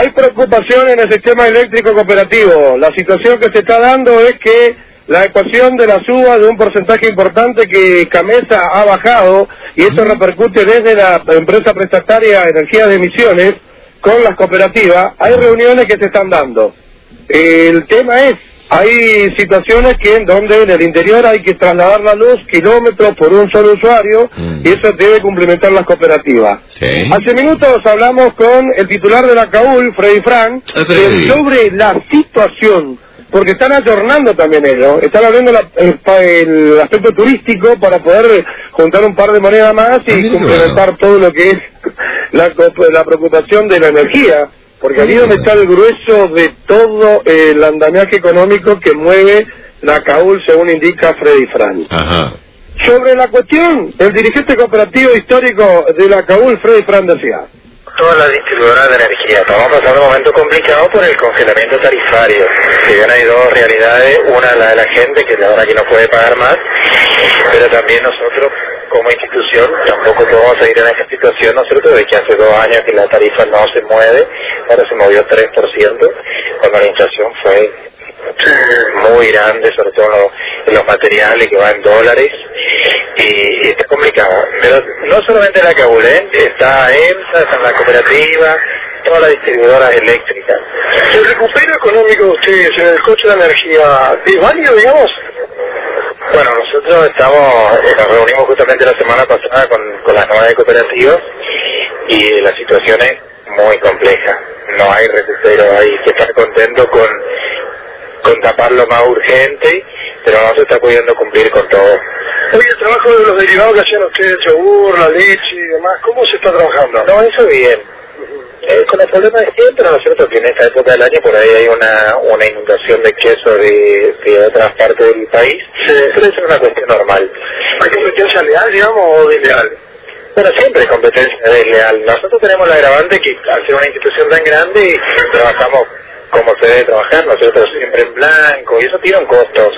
Hay preocupación en el sistema eléctrico cooperativo. La situación que se está dando es que la ecuación de la suba de un porcentaje importante que Camesa ha bajado y esto repercute desde la empresa prestataria Energía de Emisiones con las cooperativas. Hay reuniones que se están dando. El tema es hay situaciones que en donde en el interior hay que trasladar la luz kilómetros por un solo usuario Mm. y eso debe complementar las cooperativas. Sí. Hace minutos hablamos con el titular de la CAUL, Freddy Frank, Ah, sobre la situación, porque están ayornando también ellos, están abriendo la- el, el aspecto turístico para poder juntar un par de monedas más Ah, y qué complementar todo lo que es la, la preocupación de la energía. Porque ahí Ah. donde está el grueso de todo el andamiaje económico que mueve la CAUL, según indica Freddy Frank. Ajá. Sobre la cuestión, el dirigente cooperativo histórico de la CAUL, Freddy Fran, decía. Todas las distribuidoras de energía. Estamos pasando un momento complicado por el congelamiento tarifario. Si bien hay dos realidades, una la de la gente, que la verdad que no puede pagar más, pero también nosotros como institución tampoco podemos seguir en esta situación, nosotros de que hace dos años que la tarifa no se mueve, ahora se movió 3%, cuando la inflación fue muy grande, sobre todo en los, en los materiales que van en dólares, y, y está complicado. Pero no solamente la Cabul, ¿eh? está EMSA, está la cooperativa, todas las distribuidoras eléctricas. ¿El recupero económico de ustedes en el coche de energía es válido, digamos? Bueno, nosotros estamos, eh, nos reunimos justamente la semana pasada con, con las nueve cooperativas y la situación es muy compleja. No hay recupero, hay que estar contento con, con tapar lo más urgente, pero no se está pudiendo cumplir con todo. Hoy el trabajo de los derivados que hacían ustedes, yogur, la leche y demás, ¿cómo se está trabajando? No, eso bien. Eh, con el problema de siempre, ¿no es cierto? Que en esta época del año por ahí hay una, una inundación de queso de, de otras partes del país, pero eso es una cuestión normal. ¿Hay competencia leal, digamos, o desleal? Bueno, siempre competencia desleal. Nosotros tenemos la agravante que al ser una institución tan grande trabajamos como se debe trabajar, nosotros siempre en blanco, y eso tiene un costo.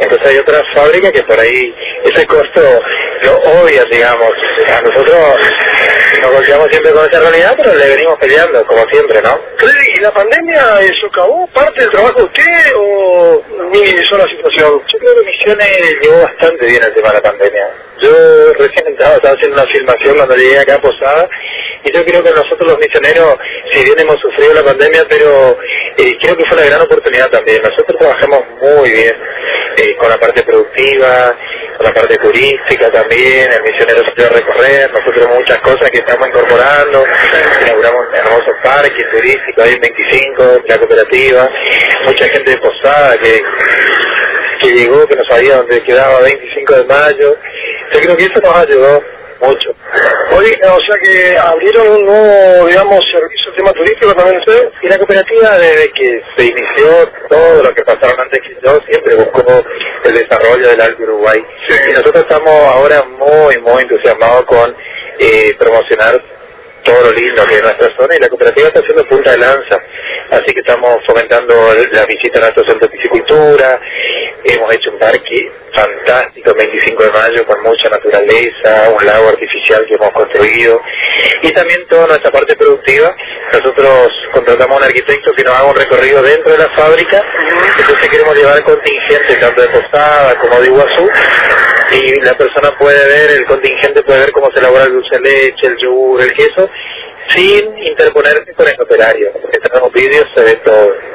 Entonces hay otras fábricas que por ahí ese costo lo obvian, digamos. A nosotros nos golpeamos siempre con esa realidad, pero le venimos peleando, como siempre, ¿no? Freddy, ¿y la pandemia socavó parte del trabajo de usted o minimizó la situación? Yo creo que Misiones llevó bastante bien el tema de la pandemia. Yo recién entraba, estaba haciendo una filmación cuando llegué acá a Posada, y yo creo que nosotros los misioneros, si bien hemos sufrido la pandemia, pero eh, creo que fue una gran oportunidad también. Nosotros trabajamos muy bien eh, con la parte productiva, la parte turística también, el misionero salió a recorrer, nosotros muchas cosas que estamos incorporando, inauguramos un hermoso parque turístico ahí en 25, la cooperativa, mucha gente de Posada que que llegó, que no sabía dónde quedaba 25 de mayo. Yo creo que eso nos ayudó mucho. Oye, o sea que abrieron un nuevo, digamos, servicio, tema turístico también ustedes. Y la cooperativa, desde que se inició, todo lo que pasaron antes que yo, siempre buscó el desarrollo del Alto Uruguay. Y nosotros estamos ahora muy, muy entusiasmados con eh, promocionar todo lo lindo que es nuestra zona y la cooperativa está haciendo punta de lanza. Así que estamos fomentando la visita a nuestro centro de piscicultura, hemos hecho un parque fantástico el 25 de mayo con mucha naturaleza, un lago artificial que hemos construido y también toda nuestra parte productiva. Nosotros contratamos a un arquitecto que nos haga un recorrido dentro de la fábrica, entonces queremos llevar contingente tanto de Posada como de Iguazú y la persona puede ver, el contingente puede ver cómo se elabora el dulce de leche, el yogur, el queso, sin interponerse con el operario. Porque tenemos vídeos, se ve todo.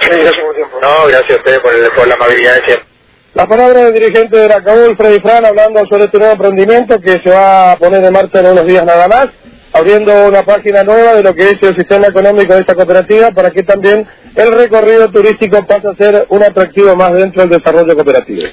Gracias por tiempo. No, gracias a ustedes por, la amabilidad de siempre. La palabra del dirigente de la CAUL, Freddy Fran, hablando sobre este nuevo emprendimiento que se va a poner en marcha en unos días nada más, abriendo una página nueva de lo que es el sistema económico de esta cooperativa para que también el recorrido turístico pase a ser un atractivo más dentro del desarrollo cooperativo.